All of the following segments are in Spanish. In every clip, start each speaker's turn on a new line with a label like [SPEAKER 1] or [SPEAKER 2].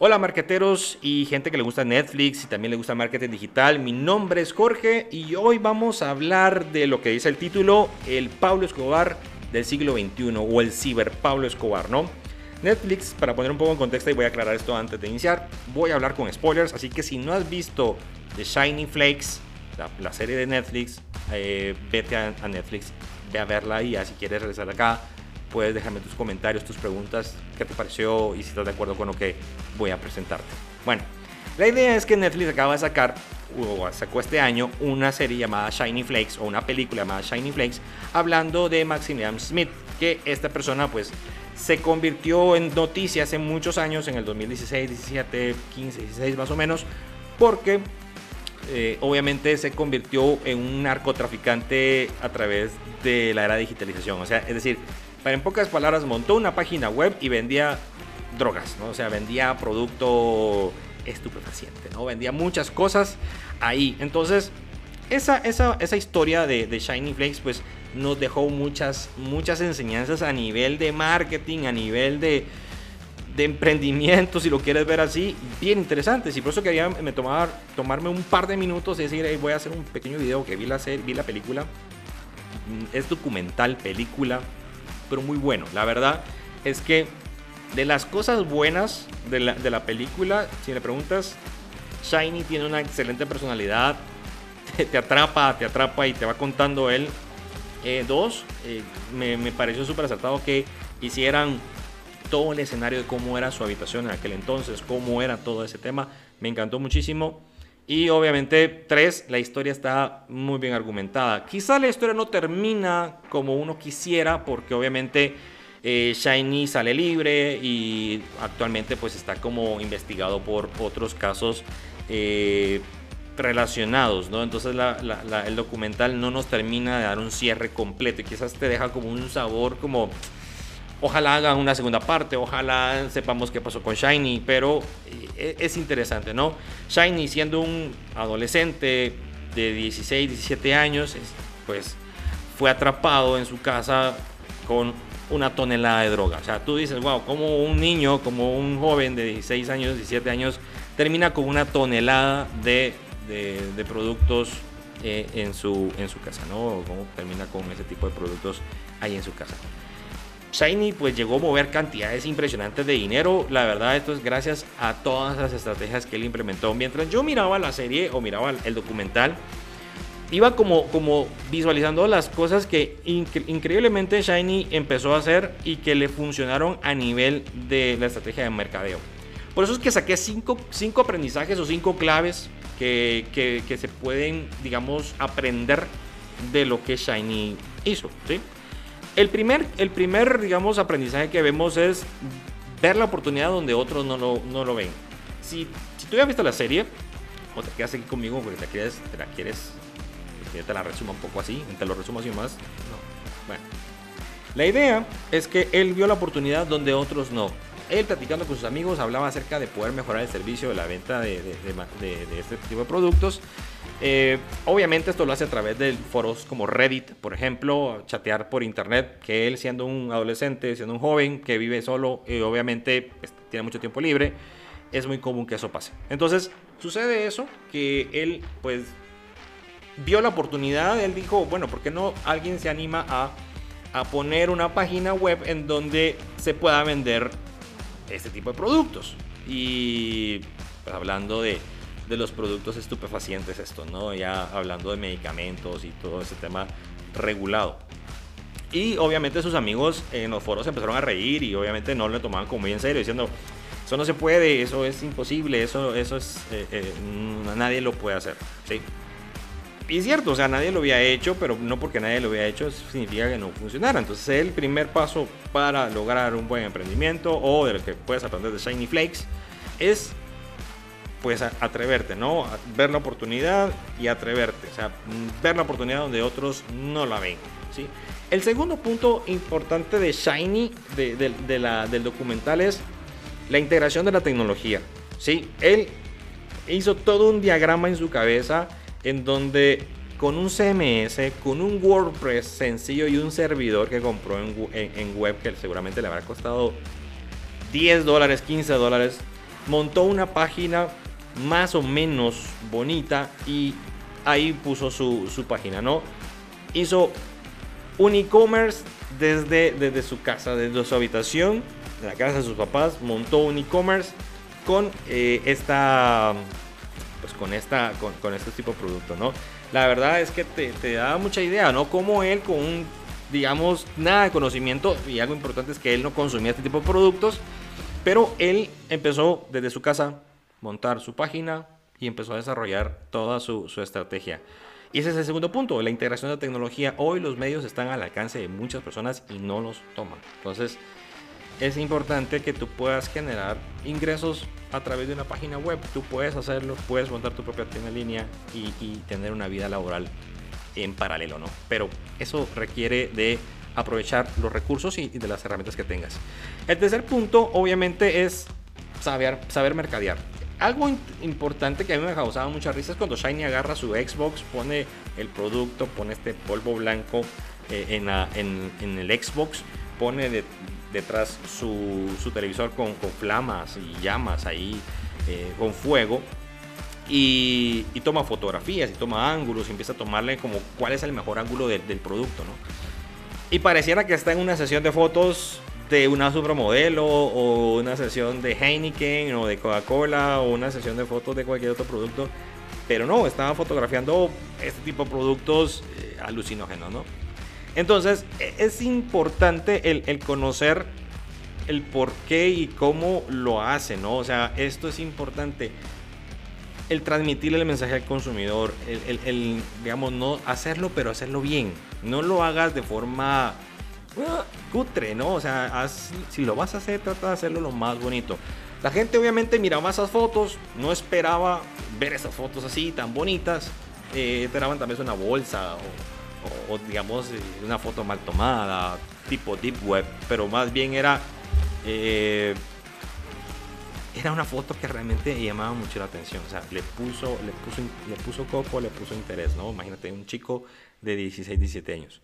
[SPEAKER 1] Hola marqueteros y gente que le gusta Netflix y también le gusta marketing digital. Mi nombre es Jorge y hoy vamos a hablar de lo que dice el título, el Pablo Escobar del siglo XXI o el ciber Pablo Escobar, ¿no? Netflix, para poner un poco en contexto y voy a aclarar esto antes de iniciar, voy a hablar con spoilers, así que si no has visto The Shining Flakes, la, serie de Netflix, eh, vete a, Netflix, ve a verla y ya si quieres regresar acá, puedes dejarme tus comentarios, tus preguntas, qué te pareció y si estás de acuerdo con lo que voy a presentarte. Bueno, la idea es que Netflix acaba de sacar, o sacó este año, una serie llamada Shiny Flakes, o una película llamada Shiny Flakes, hablando de Maximilian Smith, que esta persona pues se convirtió en noticia hace muchos años, en el 2016, 17, 15, 16 más o menos, porque eh, obviamente se convirtió en un narcotraficante a través de la era de digitalización. O sea, es decir, en pocas palabras, montó una página web y vendía drogas, ¿no? O sea, vendía producto estupefaciente, ¿no? Vendía muchas cosas ahí. Entonces, esa, esa, esa historia de, de, Shiny Flakes, pues nos dejó muchas, muchas enseñanzas a nivel de marketing, a nivel de, emprendimiento, si lo quieres ver así, bien interesantes. Y por eso quería me tomar, tomarme un par de minutos y decir, voy a hacer un pequeño video que vi la, vi la película. Es documental, película pero muy bueno. La verdad es que de las cosas buenas de la, de la película, si me preguntas, Shiny tiene una excelente personalidad, te, atrapa, te atrapa y te va contando él. Eh, dos, eh, me, me, pareció súper acertado que hicieran todo el escenario de cómo era su habitación en aquel entonces, cómo era todo ese tema. Me encantó muchísimo. Y obviamente, tres, la historia está muy bien argumentada. Quizá la historia no termina como uno quisiera, porque obviamente eh, Shiny sale libre y actualmente pues está como investigado por otros casos eh, relacionados, ¿no? Entonces el documental no nos termina de dar un cierre completo y quizás te deja como un sabor como Ojalá hagan una segunda parte, ojalá sepamos qué pasó con Shiny, pero eh, es interesante, ¿no? Shiny siendo un adolescente de 16, 17 años, pues fue atrapado en su casa con una tonelada de droga. O sea, tú dices, wow, como un niño, como un joven de 16 años, 17 años, termina con una tonelada de, de, productos eh, en, su, en su casa, ¿no? ¿Cómo termina con ese tipo de productos ahí en su casa? Shiny pues llegó a mover cantidades impresionantes de dinero. La verdad esto es gracias a todas las estrategias que él implementó. Mientras yo miraba la serie o miraba el documental, iba como, como visualizando las cosas que increíblemente Shiny empezó a hacer y que le funcionaron a nivel de la estrategia de mercadeo. Por eso es que saqué cinco, cinco aprendizajes o cinco claves que, que, que, se pueden, digamos, aprender de lo que Shiny hizo. ¿sí? El primer, el primer, digamos, aprendizaje que vemos es ver la oportunidad donde otros no lo, no lo ven. Si, si tú ya has visto la serie, o te quedas aquí conmigo porque te quieres, te la quieres, te la resuma un poco así, te lo resumo así más. No. Bueno. La idea es que él vio la oportunidad donde otros no. Él platicando con sus amigos hablaba acerca de poder mejorar el servicio de la venta de, de, de, de este tipo de productos eh, obviamente esto lo hace a través de foros como Reddit, por ejemplo, chatear por internet, que él siendo un adolescente, siendo un joven que vive solo y obviamente pues, tiene mucho tiempo libre, es muy común que eso pase. Entonces, sucede eso, que él pues vio la oportunidad, él dijo, bueno, ¿por qué no alguien se anima a, a poner una página web en donde se pueda vender este tipo de productos? Y pues, hablando de de los productos estupefacientes esto, ¿no? Ya hablando de medicamentos y todo ese tema regulado. Y obviamente sus amigos en los foros empezaron a reír y obviamente no lo tomaban como muy en serio, diciendo, eso no se puede, eso es imposible, eso, eso es, eh, eh, nadie lo puede hacer, ¿sí? Y es cierto, o sea, nadie lo había hecho, pero no porque nadie lo había hecho significa que no funcionara. Entonces el primer paso para lograr un buen emprendimiento o de lo que puedes aprender de Shiny Flakes es pues atreverte, ¿no? Ver la oportunidad y atreverte, o sea, ver la oportunidad donde otros no la ven, ¿sí? El segundo punto importante de Shiny, de, la, del documental, es la integración de la tecnología, ¿sí? Él hizo todo un diagrama en su cabeza en donde con un CMS, con un WordPress sencillo y un servidor que compró en, en web que seguramente le habrá costado 10 dólares, 15 dólares, montó una página más o menos bonita y ahí puso su, su página, ¿no? Hizo un e-commerce desde, desde su casa, desde su habitación, de la casa de sus papás, montó un e-commerce con eh, esta pues con esta con, con, este tipo de producto, ¿no? La verdad es que te, te da mucha idea, ¿no? Como él con un digamos nada de conocimiento y algo importante es que él no consumía este tipo de productos, pero él empezó desde su casa montar su página y empezó a desarrollar toda su, su estrategia. Y ese es el segundo punto, la integración de tecnología. Hoy los medios están al alcance de muchas personas y no los toman. Entonces, es importante que tú puedas generar ingresos a través de una página web. Tú puedes hacerlo, puedes montar tu propia tienda en línea y, tener una vida laboral en paralelo, ¿no? Pero eso requiere de aprovechar los recursos y, de las herramientas que tengas. El tercer punto, obviamente, es saber, saber mercadear. Algo importante que a mí me causaba mucha risa es cuando Shiny agarra su Xbox, pone el producto, pone este polvo blanco eh, en, el Xbox, pone detrás su, televisor con, con, flamas y llamas ahí, eh, con fuego. Y, y, toma fotografías y toma ángulos y empieza a tomarle como cuál es el mejor ángulo del producto, ¿no? Y pareciera que está en una sesión de fotos una supermodelo o una sesión de Heineken o de Coca-Cola o una sesión de fotos de cualquier otro producto. Pero no, estaba fotografiando este tipo de productos eh, alucinógenos, ¿no? Entonces, e, es importante el, conocer el por qué y cómo lo hace, ¿no? O sea, esto es importante. El transmitirle el mensaje al consumidor, el, el, el digamos, no hacerlo, pero hacerlo bien. No lo hagas de forma cutre, ¿no? O sea, si lo vas a hacer, trata de hacerlo lo más bonito. La gente obviamente miraba esas fotos, no esperaba ver esas fotos así tan bonitas. Eh, también una bolsa o, digamos eh, una foto mal tomada, tipo deep web, pero más bien era eh, era una foto que realmente llamaba mucho la atención. O sea, le puso, le puso, le puso coco, le puso interés, ¿no? Imagínate un chico de 16, 17 años.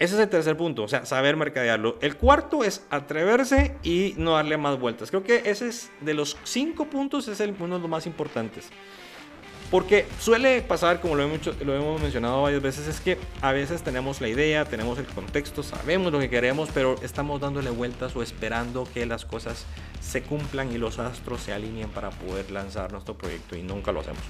[SPEAKER 1] Ese es el tercer punto, o sea, saber mercadearlo. El cuarto es atreverse y no darle más vueltas. Creo que ese es de los cinco puntos, es el, uno de los más importantes. Porque suele pasar, como lo hemos, lo hemos mencionado varias veces, es que a veces tenemos la idea, tenemos el contexto, sabemos lo que queremos, pero estamos dándole vueltas o esperando que las cosas se cumplan y los astros se alineen para poder lanzar nuestro proyecto y nunca lo hacemos.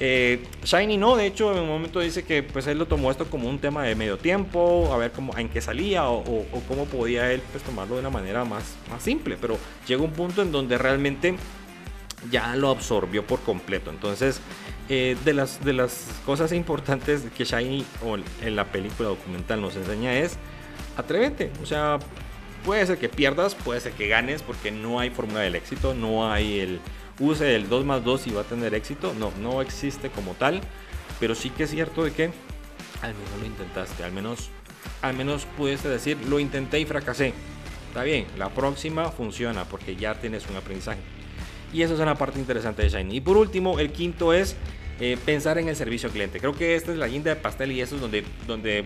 [SPEAKER 1] Eh, Shiny no, de hecho en un momento dice que pues él lo tomó esto como un tema de medio tiempo, a ver cómo, en qué salía o, cómo podía él pues tomarlo de una manera más, más simple, pero llega un punto en donde realmente ya lo absorbió por completo. Entonces, eh, de, las, de las cosas importantes que Shiny o en la película documental nos enseña es atrévete, o sea, puede ser que pierdas, puede ser que ganes, porque no hay fórmula del éxito, no hay el use el 2 más 2 y va a tener éxito. No, no existe como tal. Pero sí que es cierto de que al menos lo intentaste. Al menos, al menos pudiste decir, lo intenté y fracasé. Está bien, la próxima funciona porque ya tienes un aprendizaje. Y eso es una parte interesante de Shiny. Y por último, el quinto es eh, pensar en el servicio al cliente. Creo que esta es la guinda de pastel y eso es donde, donde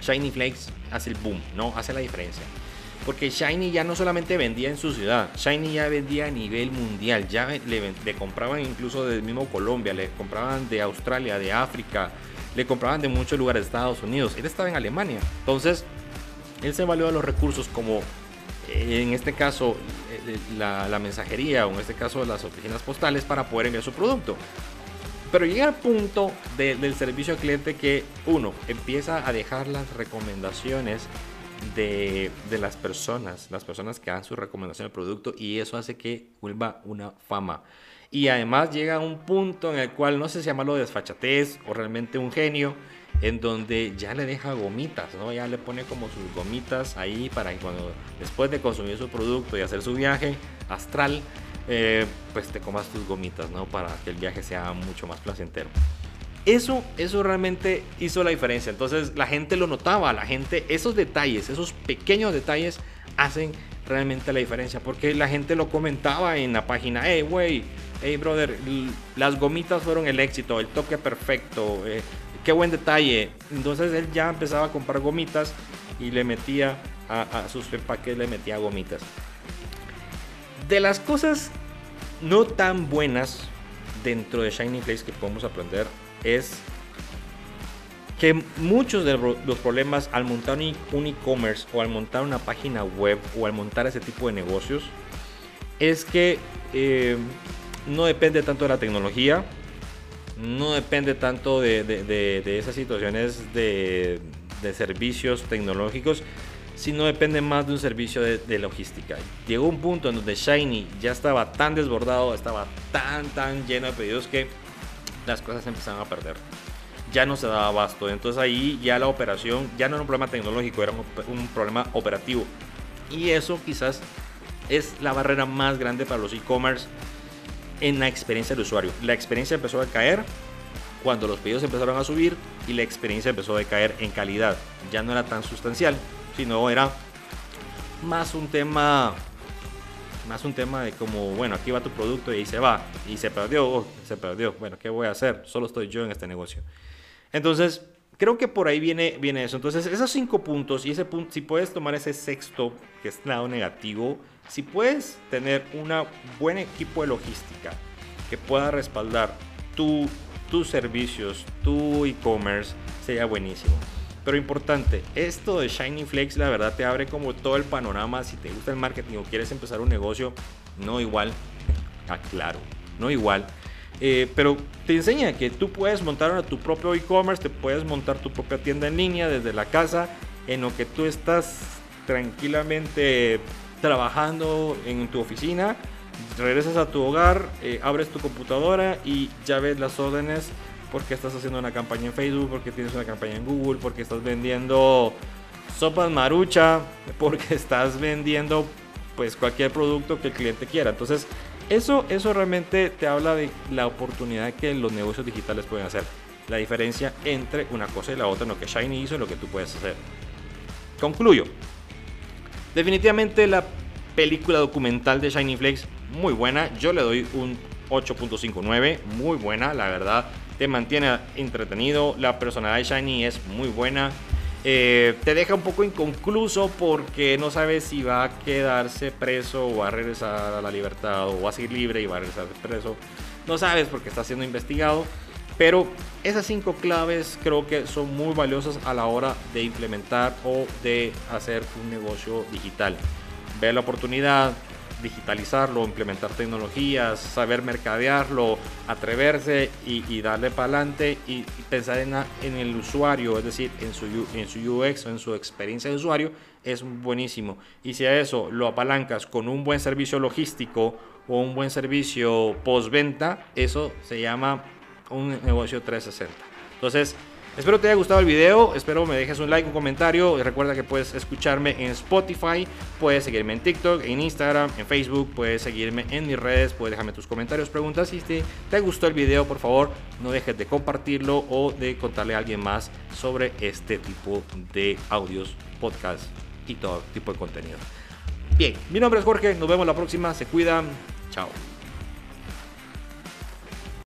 [SPEAKER 1] Shiny Flakes hace el boom, ¿no? Hace la diferencia. Porque Shiny ya no solamente vendía en su ciudad, Shiny ya vendía a nivel mundial. Ya le, compraban incluso del mismo Colombia, le compraban de Australia, de África, le compraban de muchos lugares de Estados Unidos. Él estaba en Alemania. Entonces, él se valió de los recursos como eh, en este caso eh, la, mensajería o en este caso las oficinas postales para poder enviar su producto. Pero llega al punto del servicio al cliente que uno empieza a dejar las recomendaciones de, las personas, las personas que dan su recomendación del producto y eso hace que vuelva una fama. Y además llega a un punto en el cual no sé si llamarlo desfachatez o realmente un genio, en donde ya le deja gomitas, ¿no? Ya le pone como sus gomitas ahí para que cuando después de consumir su producto y hacer su viaje astral, eh, pues te comas tus gomitas, ¿no? Para que el viaje sea mucho más placentero. Eso, eso realmente hizo la diferencia. Entonces la gente lo notaba, la gente, esos detalles, esos pequeños detalles hacen realmente la diferencia. Porque la gente lo comentaba en la página, hey, wey, hey, brother, las gomitas fueron el éxito, el toque perfecto, eh, qué buen detalle. Entonces él ya empezaba a comprar gomitas y le metía a, sus empaques, le metía gomitas. De las cosas no tan buenas dentro de Shiny Place que podemos aprender es que muchos de los problemas al montar un e-commerce o al montar una página web o al montar ese tipo de negocios es que eh, no depende tanto de la tecnología, no depende tanto de, esas situaciones de, servicios tecnológicos, sino depende más de un servicio de, logística. Llegó un punto en donde Shiny ya estaba tan desbordado, estaba tan, tan lleno de pedidos que las cosas se empezaron a perder ya no se daba abasto. Entonces ahí ya la operación ya no era un problema tecnológico, era un, problema operativo. Y eso quizás es la barrera más grande para los e-commerce en la experiencia del usuario. La experiencia empezó a caer cuando los pedidos empezaron a subir y la experiencia empezó a caer en calidad. Ya no era tan sustancial, sino era más un tema más un tema de como, bueno, aquí va tu producto y se va. Y se perdió, oh, se perdió. Bueno, ¿qué voy a hacer? Solo estoy yo en este negocio. Entonces, creo que por ahí viene, viene eso. Entonces, esos cinco puntos y ese punto, si puedes tomar ese sexto, que es lado negativo, si puedes tener un buen equipo de logística que pueda respaldar tu, tus servicios, tu e-commerce, sería buenísimo. Pero importante, esto de Shiny Flex la verdad te abre como todo el panorama. Si te gusta el marketing o quieres empezar un negocio, no igual, aclaro, no igual eh, pero te enseña que tú puedes montar tu propio e-commerce, te puedes montar tu propia tienda en línea desde la casa, en lo que tú estás tranquilamente trabajando en tu oficina, regresas a tu hogar, eh, abres tu computadora y ya ves las órdenes porque estás haciendo una campaña en Facebook, porque tienes una campaña en Google, porque estás vendiendo sopas marucha, porque estás vendiendo pues cualquier producto que el cliente quiera. Entonces, eso, eso realmente te habla de la oportunidad que los negocios digitales pueden hacer. La diferencia entre una cosa y la otra, lo que Shiny hizo y lo que tú puedes hacer. Concluyo. Definitivamente la película documental de Shiny Flex, muy buena. Yo le doy un 8.59, muy buena, la verdad. Te mantiene entretenido. La personalidad de Shiny es muy buena. Eh, te deja un poco inconcluso porque no sabes si va a quedarse preso o va a regresar a la libertad o va a seguir libre y va a regresar preso. No sabes porque está siendo investigado. Pero esas cinco claves creo que son muy valiosas a la hora de implementar o de hacer un negocio digital. Ve la oportunidad, digitalizarlo, implementar tecnologías, saber mercadearlo, atreverse y, darle para adelante y, pensar en, en, el usuario, es decir, en su, en su UX o en su experiencia de usuario, es buenísimo. Y si a eso lo apalancas con un buen servicio logístico o un buen servicio postventa, eso se llama un negocio 360. Entonces, Espero te haya gustado el video, espero me dejes un like, un comentario. Y recuerda que puedes escucharme en Spotify, puedes seguirme en TikTok, en Instagram, en Facebook, puedes seguirme en mis redes, puedes dejarme tus comentarios, preguntas. Si te, gustó el video, por favor, no dejes de compartirlo o de contarle a alguien más sobre este tipo de audios, podcasts y todo tipo de contenido. Bien, mi nombre es Jorge, nos vemos la próxima, se cuidan, chao.